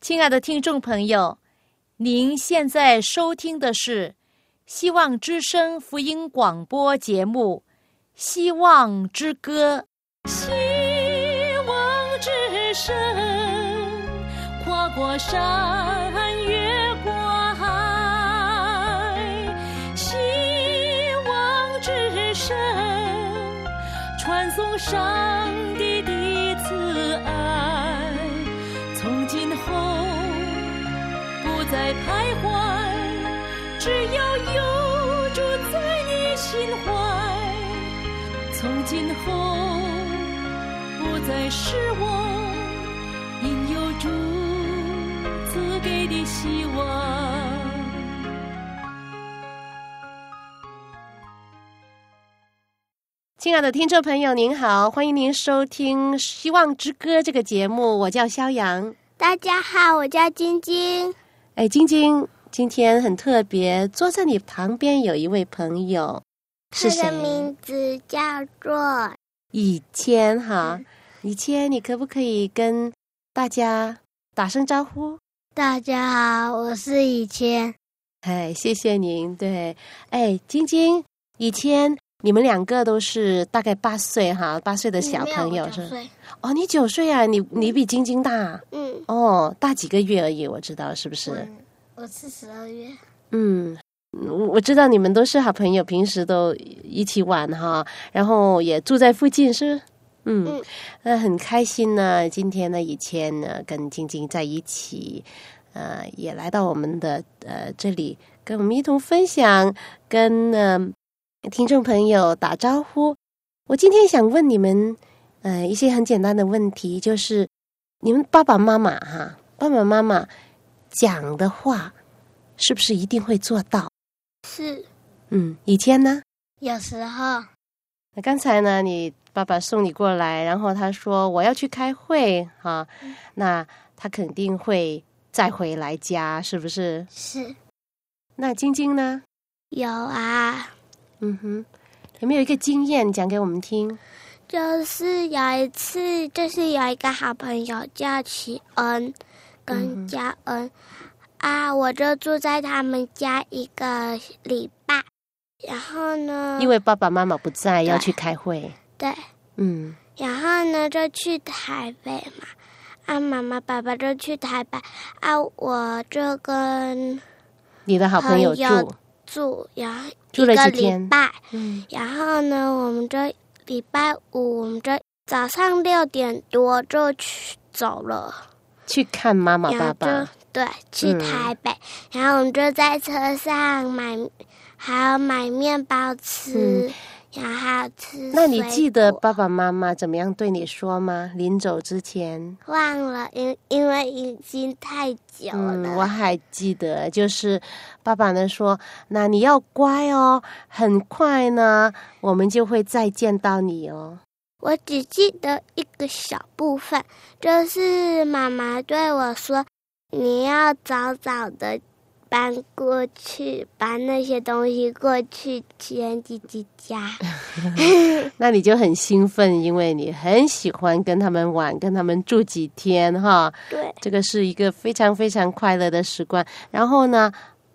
亲爱的听众朋友，您现在收听的是希望之声福音广播节目《希望之歌》。希望之声，跨过山，越过海。希望之声，传送上帝今后不再是我应有主赐给的希望。亲爱的听众朋友，您好，欢迎您收听《希望之歌》这个节目，我叫肖阳。大家好，我叫晶晶。哎，晶晶，今天很特别，坐在你旁边有一位朋友，是谁？他的名字叫做以谦哈，以谦，你可不可以跟大家打声招呼？大家好，我是以谦。哎，谢谢您。对，哎，晶晶、以谦，你们两个都是大概八岁哈，八岁的小朋友是？哦，你九岁啊，你你比晶晶大。嗯。哦，大几个月而已，我知道是不是？我是十二月。嗯，我我知道你们都是好朋友，平时都一起玩哈，然后也住在附近，是不是？嗯，那很开心呢。今天呢，以前呢跟晶晶在一起，呃，也来到我们的呃这里，跟我们一同分享，跟呃听众朋友打招呼。我今天想问你们，呃，一些很简单的问题，就是你们爸爸妈妈哈，爸爸妈妈讲的话，是不是一定会做到？是。嗯，以前呢？有时候。那刚才呢？你爸爸送你过来，然后他说我要去开会哈，那他肯定会再回来家，是不是？是。那晶晶呢？有啊。嗯哼，有没有一个经验讲给我们听？就是有一次，就是有一个好朋友叫齐恩跟嘉恩、啊，我就住在他们家一个礼拜。然后呢？因为爸爸妈妈不在，要去开会。对。嗯。然后呢，就去台北嘛。啊，妈妈、爸爸就去台北。啊，我就跟你的好朋友住住，然后住了几天。礼拜。嗯。然后呢，我们就礼拜五，我们就早上六点多就去走了，去看妈妈、爸爸。对，去台北。然后我们就在车上买。还要买面包吃，然后吃。那你记得爸爸妈妈怎么样对你说吗？临走之前忘了，因因为已经太久了。嗯，我还记得，就是爸爸呢说：“那你要乖哦，很快呢，我们就会再见到你哦。”我只记得一个小部分，就是妈妈对我说：“你要早早的。”搬过去，搬那些东西过去去弟弟家，那你就很兴奋，因为你很喜欢跟他们玩，跟他们住几天哈。对，这个是一个非常非常快乐的时光。然后呢，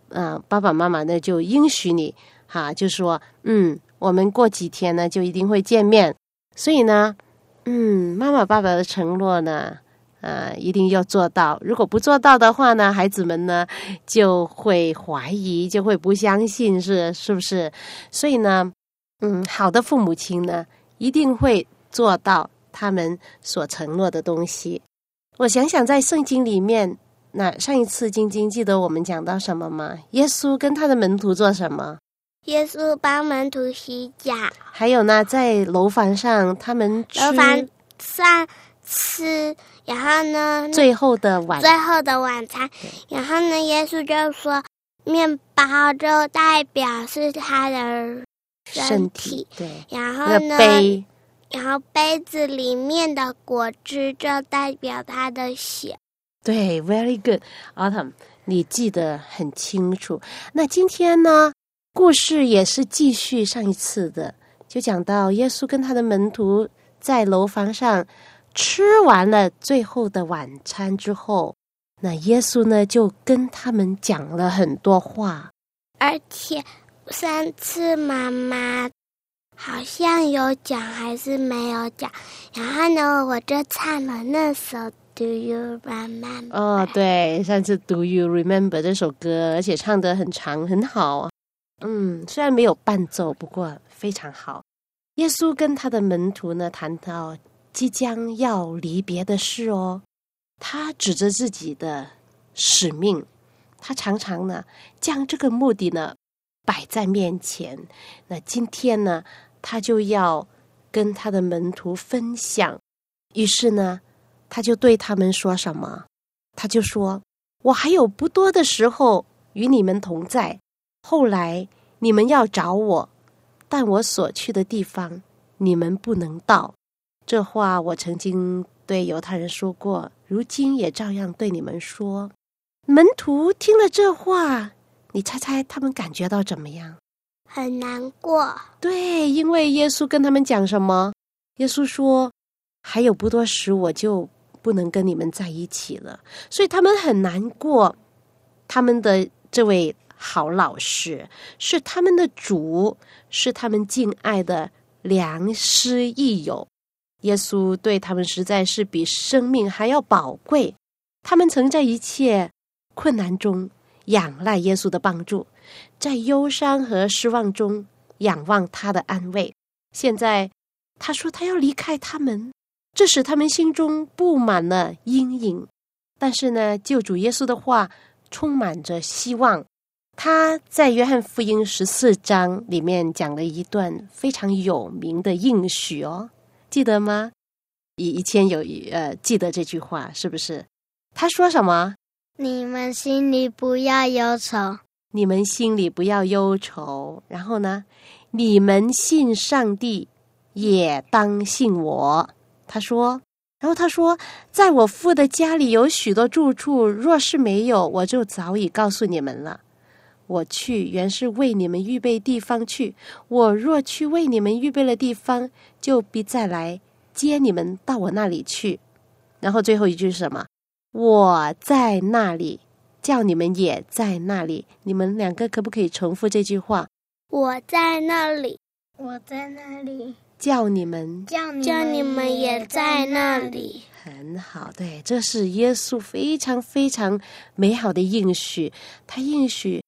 嗯，爸爸妈妈呢就应许你，哈，就说，嗯，我们过几天呢就一定会见面。所以呢，嗯，妈妈爸爸的承诺呢。呃，一定要做到。如果不做到的话呢，孩子们呢就会怀疑，就会不相信，是是不是？所以呢，嗯，好的父母亲呢，一定会做到他们所承诺的东西。我想想，在圣经里面，那上一次晶晶记得我们讲到什么吗？耶稣跟他的门徒做什么？耶稣帮门徒洗脚。还有呢，在楼房上，他们楼房上。吃，然后呢？最后的晚，最后的晚餐。然后呢？耶稣就说，面包就代表是他的身体，对。然后呢？杯，然后杯子里面的果汁就代表他的血。对，very good，Autumn，你记得很清楚。那今天呢？故事也是继续上一次的，就讲到耶稣跟他的门徒在楼房上。吃完了最后的晚餐之后，那耶稣呢，就跟他们讲了很多话，而且上次妈妈好像有讲还是没有讲，然后呢，我就唱了那首《Do You Remember》。哦，对，上次《Do You Remember》这首歌，而且唱得很长，很好。嗯，虽然没有伴奏，不过非常好。耶稣跟他的门徒呢，谈到即将要离别的事哦。他指着自己的使命，他常常呢将这个目的呢摆在面前。那今天呢，他就要跟他的门徒分享。于是呢，他就对他们说什么？他就说：“我还有不多的时候与你们同在，后来你们要找我，但我所去的地方你们不能到。”这话我曾经。对犹太人说过，如今也照样对你们说。门徒听了这话，你猜猜他们感觉到怎么样？很难过。对，因为耶稣跟他们讲什么？耶稣说：“还有不多时，我就不能跟你们在一起了。”所以他们很难过。他们的这位好老师是他们的主，是他们敬爱的良师益友。耶稣对他们实在是比生命还要宝贵。他们曾在一切困难中仰赖耶稣的帮助，在忧伤和失望中仰望他的安慰。现在他说他要离开他们，这使他们心中布满了阴影。但是呢，救主耶稣的话充满着希望。他在约翰福音十四章里面讲了一段非常有名的应许哦。记得吗？以以前有呃，记得这句话是不是？他说什么？你们心里不要忧愁。你们心里不要忧愁。然后呢？你们信上帝，也当信我。他说。然后他说，在我父的家里有许多住处，若是没有，我就早已告诉你们了。我去原是为你们预备地方去。我若去为你们预备了地方，就必再来接你们到我那里去。然后最后一句是什么？我在那里，叫你们也在那里。你们两个可不可以重复这句话？我在那里，我在那里，叫你们，叫叫你们也在那里。很好，对，这是耶稣非常非常美好的应许。他应许。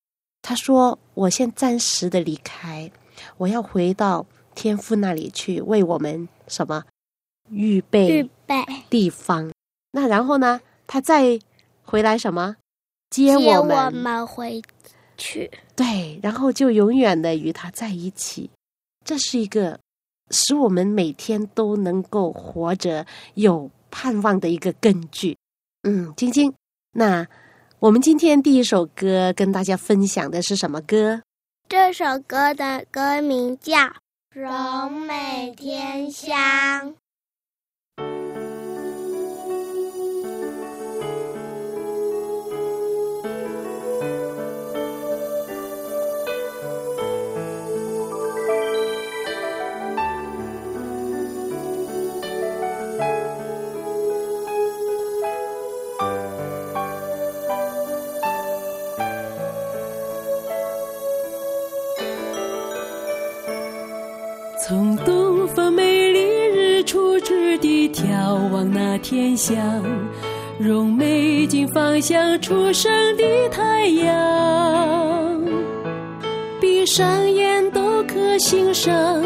他说：“我先暂时的离开，我要回到天父那里去，为我们什么预备预备地方。那然后呢？他再回来什么接我们回去？对，然后就永远的与他在一起。这是一个使我们每天都能够活着有盼望的一个根据。嗯，晶晶，那。”我们今天第一首歌跟大家分享的是什么歌？这首歌的歌名叫《柔美天香》。遥望那天香，用美景方向初升的太阳。闭上眼都可欣赏，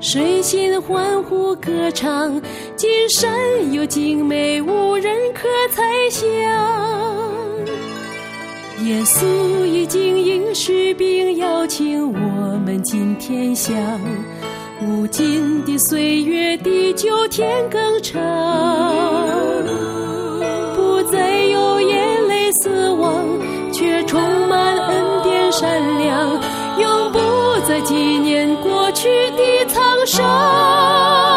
身心欢呼歌唱，今山有精美无人可猜想。耶稣已经应许并邀请我们进天乡。如今的岁月，地久天更长，不再有眼泪死亡，却充满恩典善良，永不再纪念过去的沧桑。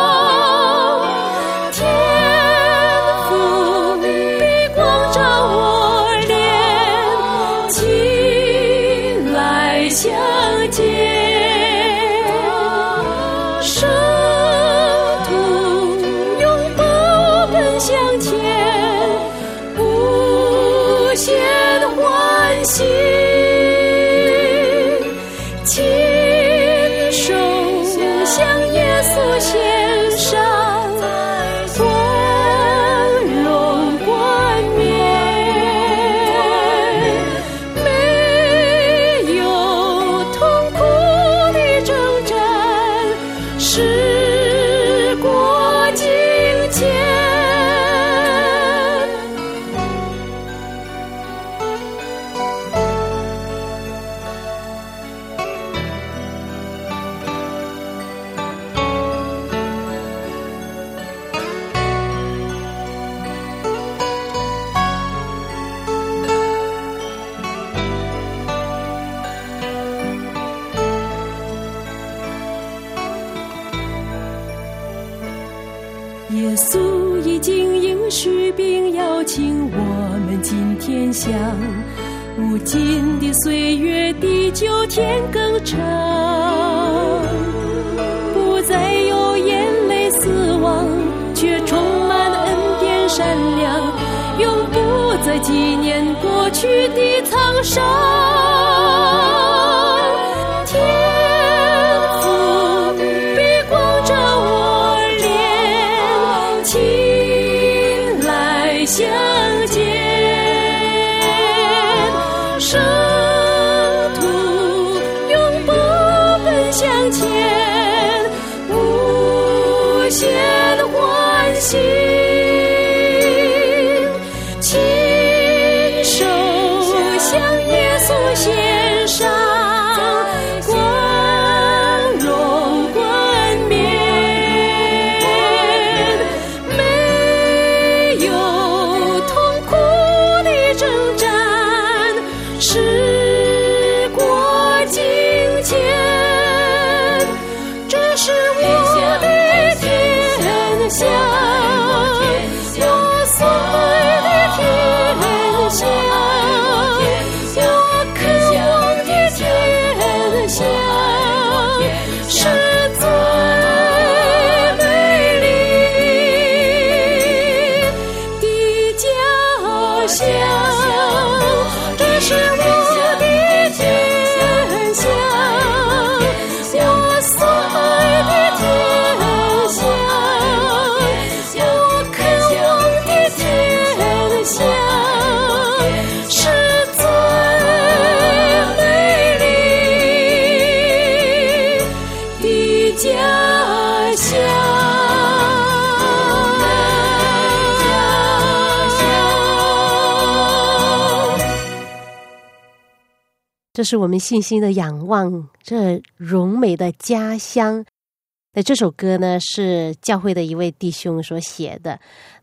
耶稣已经应许并邀请我们今天享无尽的岁月，地久天更长，不再有眼泪死亡，却充满恩典善良，永不再纪念过去的沧桑。这些这是我们信心的仰望，这荣美的家乡。那这首歌呢，是教会的一位弟兄所写的。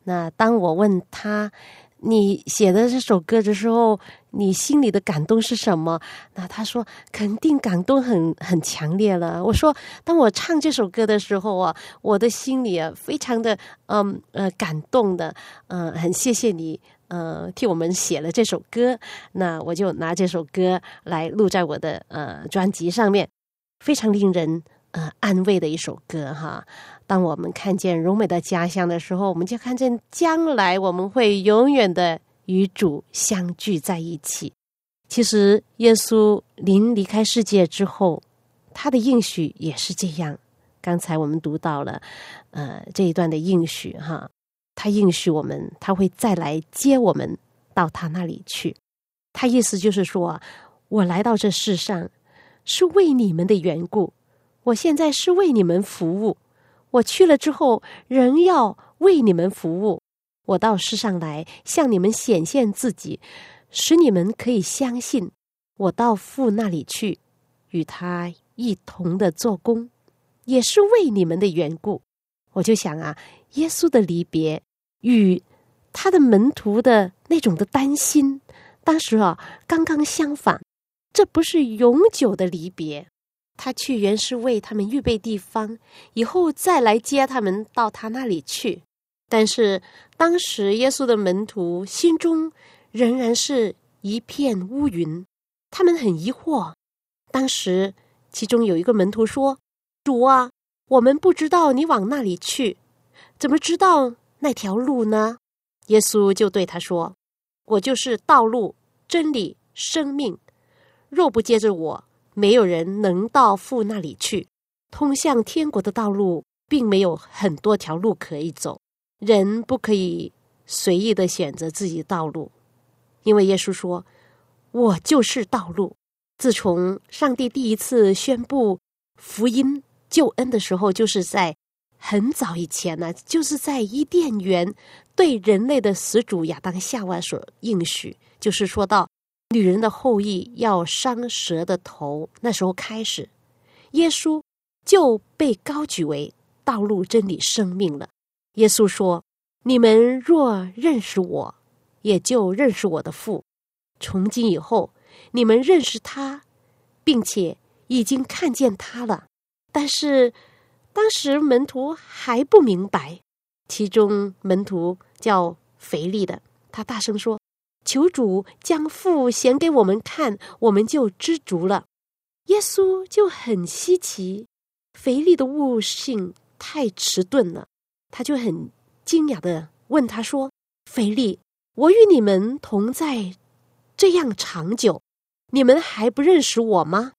那当我问他，你写的这首歌的时候，你心里的感动是什么？那他说，肯定感动很很强烈了。我说，当我唱这首歌的时候啊，我的心里啊，非常的嗯呃感动的，嗯，很谢谢你。呃，替我们写了这首歌，那我就拿这首歌来录在我的呃专辑上面，非常令人呃安慰的一首歌哈。当我们看见荣美的家乡的时候，我们就看见将来我们会永远的与主相聚在一起。其实耶稣临离开世界之后，他的应许也是这样。刚才我们读到了呃这一段的应许哈。他应许我们，他会再来接我们到他那里去。他意思就是说，我来到这世上是为你们的缘故，我现在是为你们服务。我去了之后，仍要为你们服务。我到世上来向你们显现自己，使你们可以相信我到父那里去，与他一同的做工，也是为你们的缘故。我就想啊，耶稣的离别。与他的门徒的那种的担心，当时啊，刚刚相反，这不是永久的离别。他去原是为他们预备地方，以后再来接他们到他那里去。但是当时耶稣的门徒心中仍然是一片乌云，他们很疑惑。当时其中有一个门徒说：“主啊，我们不知道你往那里去，怎么知道？”那条路呢？耶稣就对他说：“我就是道路、真理、生命。若不接着我，没有人能到父那里去。通向天国的道路，并没有很多条路可以走。人不可以随意的选择自己的道路，因为耶稣说：‘我就是道路。’自从上帝第一次宣布福音救恩的时候，就是在。”很早以前呢，就是在伊甸园对人类的始祖亚当夏娃所应许，就是说到女人的后裔要伤蛇的头，那时候开始，耶稣就被高举为道路、真理、生命了。耶稣说：“你们若认识我，也就认识我的父。从今以后，你们认识他，并且已经看见他了。但是。”当时门徒还不明白，其中门徒叫腓力的，他大声说：“求主将父显给我们看，我们就知足了。”耶稣就很稀奇，腓力的悟性太迟钝了，他就很惊讶的问他说：“腓力，我与你们同在这样长久，你们还不认识我吗？”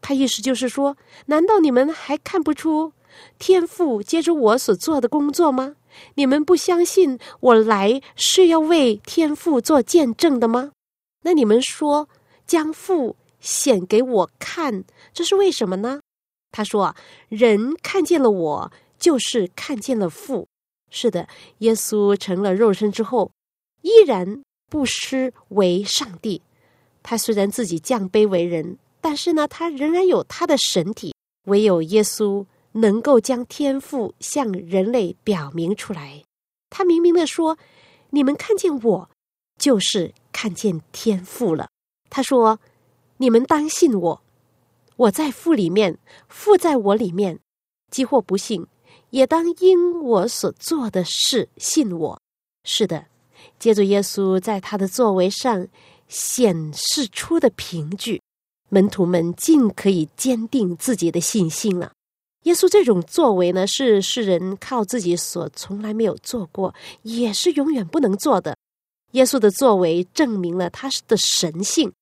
他意思就是说，难道你们还看不出天父接着我所做的工作吗？你们不相信我来是要为天父做见证的吗？那你们说将父显给我看，这是为什么呢？他说：“人看见了我，就是看见了父。”是的，耶稣成了肉身之后，依然不失为上帝。他虽然自己降卑为人。但是呢，他仍然有他的神体，唯有耶稣能够将天赋向人类表明出来。他明明的说：“你们看见我，就是看见天赋了。”他说：“你们当信我，我在父里面，父在我里面。即或不信，也当因我所做的事信我。”是的，借着耶稣在他的作为上显示出的凭据。门徒们尽可以坚定自己的信心了。耶稣这种作为呢，是世人靠自己所从来没有做过，也是永远不能做的。耶稣的作为证明了他的神性，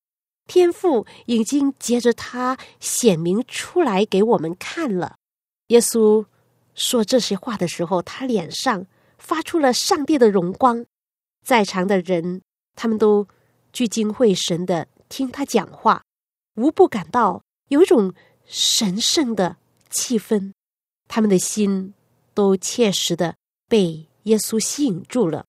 天赋已经接着他显明出来给我们看了。耶稣说这些话的时候，他脸上发出了上帝的荣光，在场的人他们都聚精会神的听他讲话。无不感到有一种神圣的气氛，他们的心都切实的被耶稣吸引住了。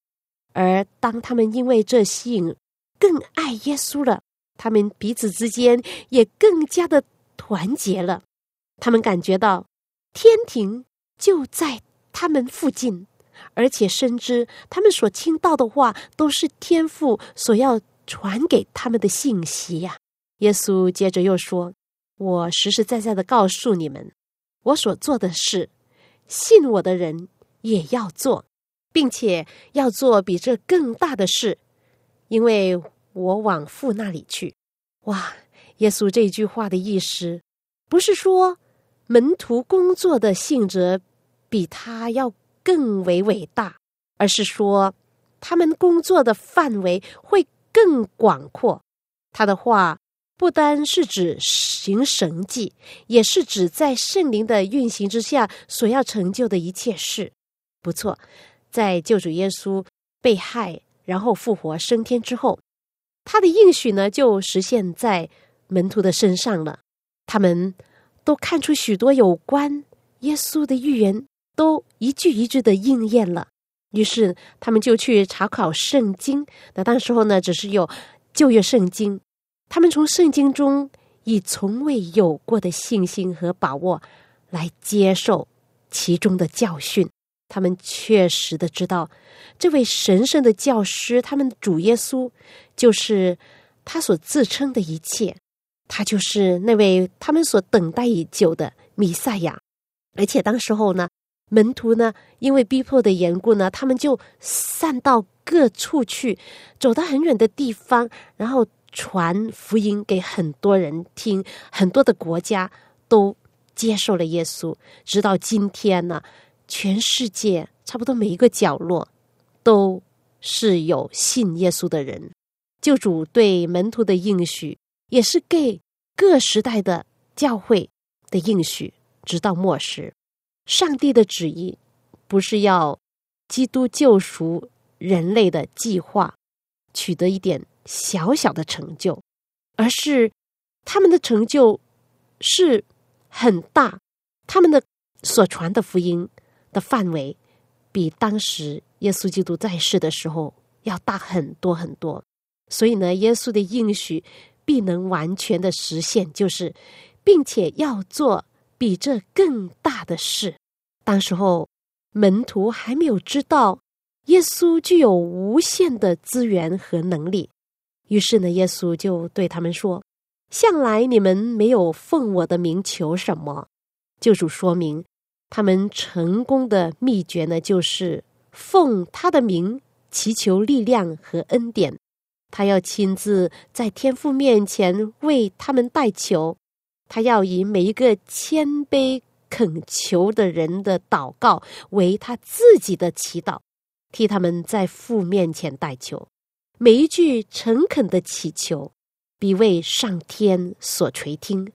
而当他们因为这吸引更爱耶稣了，他们彼此之间也更加的团结了。他们感觉到天庭就在他们附近，而且深知他们所听到的话都是天父所要传给他们的信息呀。耶稣接着又说：“我实实在在的告诉你们，我所做的事，信我的人也要做，并且要做比这更大的事，因为我往父那里去。”哇！耶稣这句话的意思，不是说门徒工作的性质比他要更为伟大，而是说他们工作的范围会更广阔。他的话。不单是指行神迹，也是指在圣灵的运行之下所要成就的一切事。不错，在救主耶稣被害，然后复活升天之后，他的应许呢就实现在门徒的身上了。他们都看出许多有关耶稣的预言都一句一句的应验了。于是他们就去查考圣经。那当时候呢，只是有旧约圣经。他们从圣经中以从未有过的信心和把握来接受其中的教训。他们确实的知道，这位神圣的教师，他们的主耶稣，就是他所自称的一切。他就是那位他们所等待已久的弥赛亚。而且当时候呢，门徒呢，因为逼迫的缘故呢，他们就散到各处去，走到很远的地方，然后。传福音给很多人听，很多的国家都接受了耶稣。直到今天呢，全世界差不多每一个角落都是有信耶稣的人。救主对门徒的应许，也是给各时代的教会的应许。直到末时，上帝的旨意不是要基督救赎人类的计划取得一点。小小的成就，而是他们的成就是很大，他们的所传的福音的范围比当时耶稣基督在世的时候要大很多很多。所以呢，耶稣的应许必能完全的实现，就是并且要做比这更大的事。当时候门徒还没有知道耶稣具有无限的资源和能力。于是呢，耶稣就对他们说：“向来你们没有奉我的名求什么。”救主说明，他们成功的秘诀呢，就是奉他的名祈求力量和恩典。他要亲自在天父面前为他们代求，他要以每一个谦卑恳求的人的祷告为他自己的祈祷，替他们在父面前代求。每一句诚恳的祈求，必为上天所垂听。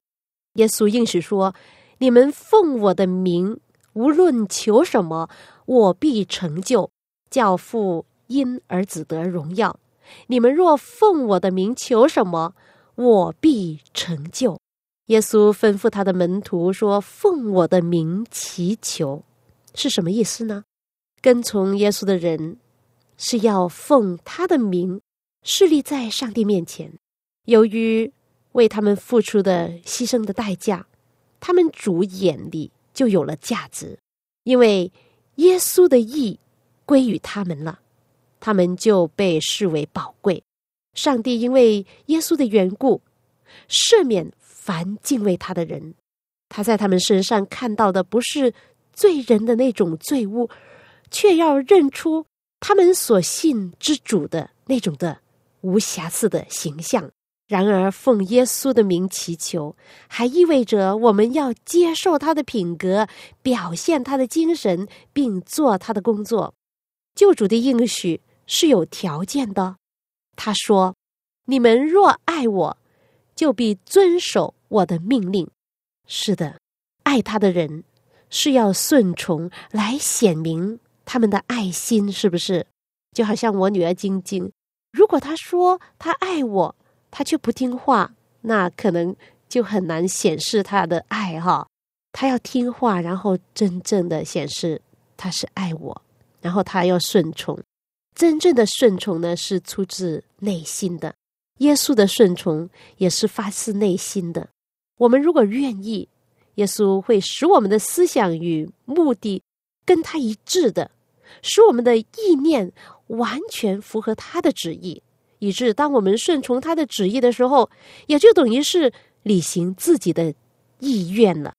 耶稣应许说：“你们奉我的名，无论求什么，我必成就，教父因儿子得荣耀。”你们若奉我的名求什么，我必成就。耶稣吩咐他的门徒说：“奉我的名祈求，是什么意思呢？跟从耶稣的人是要奉他的名，势立在上帝面前。由于为他们付出的牺牲的代价，他们主眼里就有了价值，因为耶稣的义归于他们了。”他们就被视为宝贵。上帝因为耶稣的缘故，赦免凡敬畏他的人。他在他们身上看到的不是罪人的那种罪恶，却要认出他们所信之主的那种的无瑕疵的形象。然而，奉耶稣的名祈求，还意味着我们要接受他的品格，表现他的精神，并做他的工作。救主的应许。是有条件的，他说：“你们若爱我，就必遵守我的命令。”是的，爱他的人是要顺从来显明他们的爱心，是不是？就好像我女儿晶晶，如果她说她爱我，她却不听话，那可能就很难显示她的爱哈。她要听话，然后真正的显示她是爱我，然后她要顺从。真正的顺从呢，是出自内心的；耶稣的顺从也是发自内心的。我们如果愿意，耶稣会使我们的思想与目的跟他一致的，使我们的意念完全符合他的旨意，以致当我们顺从他的旨意的时候，也就等于是履行自己的意愿了。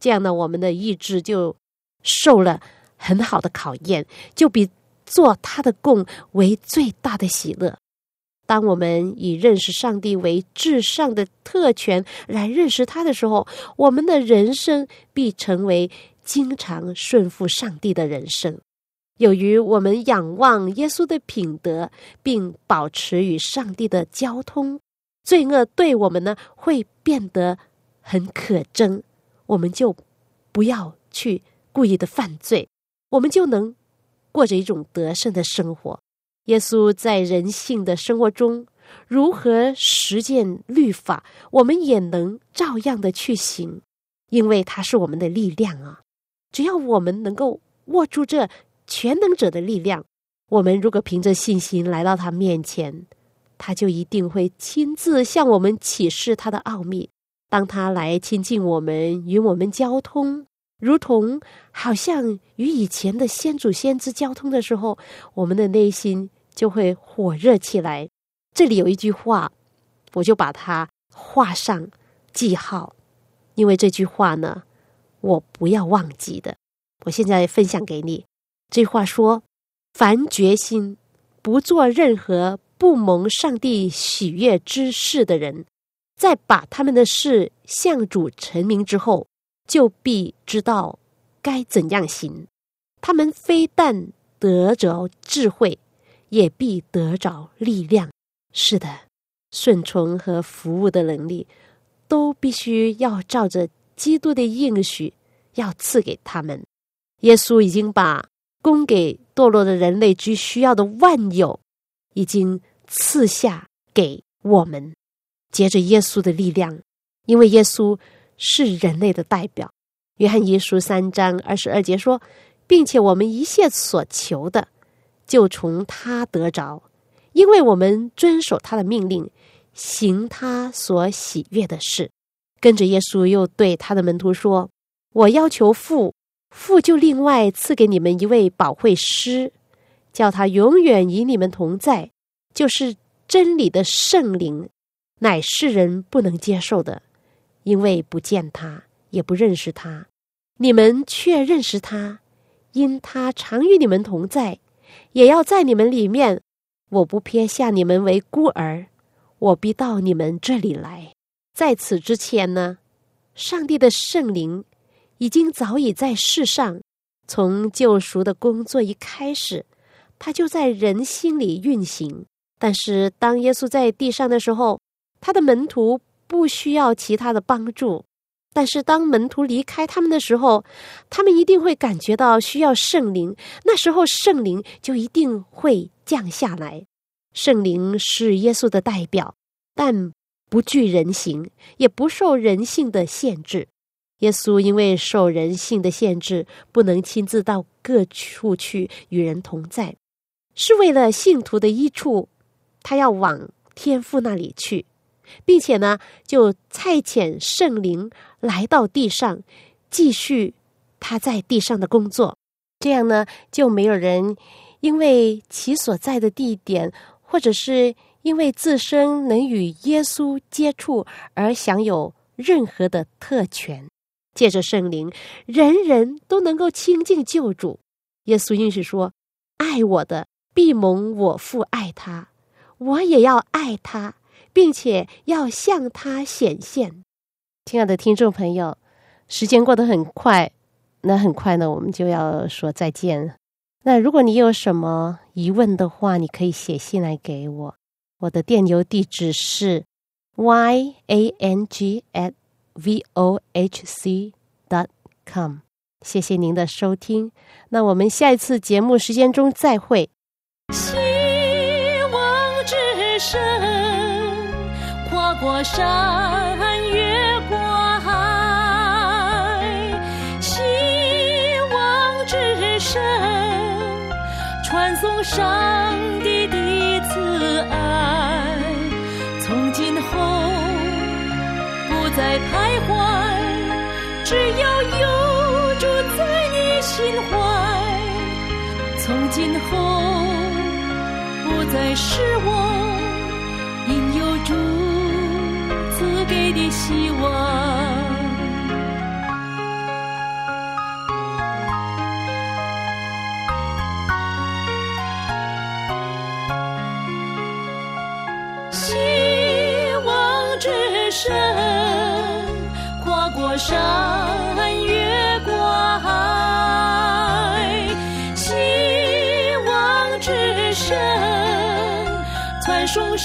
这样呢，我们的意志就受了很好的考验，就比。做他的供为最大的喜乐。当我们以认识上帝为至上的特权来认识他的时候，我们的人生必成为经常顺服上帝的人生。由于我们仰望耶稣的品德，并保持与上帝的交通，罪恶对我们呢会变得很可憎，我们就不要去故意的犯罪，我们就能。过着一种得胜的生活。耶稣在人性的生活中如何实践律法，我们也能照样的去行，因为他是我们的力量啊！只要我们能够握住这全能者的力量，我们如果凭着信心来到他面前，他就一定会亲自向我们启示他的奥秘。当他来亲近我们，与我们交通。如同好像与以前的先祖先知交通的时候，我们的内心就会火热起来。这里有一句话，我就把它画上记号，因为这句话呢，我不要忘记的。我现在分享给你。这话说：凡决心不做任何不蒙上帝喜悦之事的人，在把他们的事向主陈明之后。就必知道该怎样行。他们非但得着智慧，也必得着力量。是的，顺从和服务的能力，都必须要照着基督的应许，要赐给他们。耶稣已经把供给堕落的人类之需要的万有，已经赐下给我们。借着耶稣的力量，因为耶稣。是人类的代表，《约翰一书》三章二十二节说，并且我们一切所求的，就从他得着，因为我们遵守他的命令，行他所喜悦的事。跟着耶稣又对他的门徒说：“我要求父，父就另外赐给你们一位保惠师，叫他永远与你们同在，就是真理的圣灵，乃世人不能接受的。”因为不见他，也不认识他，你们却认识他，因他常与你们同在，也要在你们里面。我不撇下你们为孤儿，我必到你们这里来。在此之前呢，上帝的圣灵已经早已在世上，从救赎的工作一开始，他就在人心里运行。但是当耶稣在地上的时候，他的门徒不需要其他的帮助。但是当门徒离开他们的时候，他们一定会感觉到需要圣灵。那时候圣灵就一定会降下来。圣灵是耶稣的代表，但不惧人形，也不受人性的限制。耶稣因为受人性的限制，不能亲自到各处去与人同在，是为了信徒的益处，他要往天父那里去。并且呢，就差遣圣灵来到地上，继续他在地上的工作。这样呢，就没有人因为其所在的地点，或者是因为自身能与耶稣接触而享有任何的特权。借着圣灵，人人都能够亲近救主。耶稣应许说：“爱我的，必蒙我父爱他；我也要爱他。”并且要向他显现，亲爱的听众朋友，时间过得很快，那很快呢，我们就要说再见了。那如果你有什么疑问的话，你可以写信来给我，我的电邮地址是 y a n g at v o h c dot com。谢谢您的收听，那我们下一次节目时间中再会。希望之声。跨过山，越过海，希望之声，传送上只要有住在你心怀。从今后不再是我应有主赐。给的希望，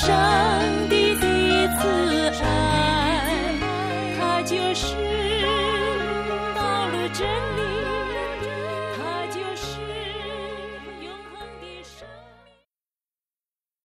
传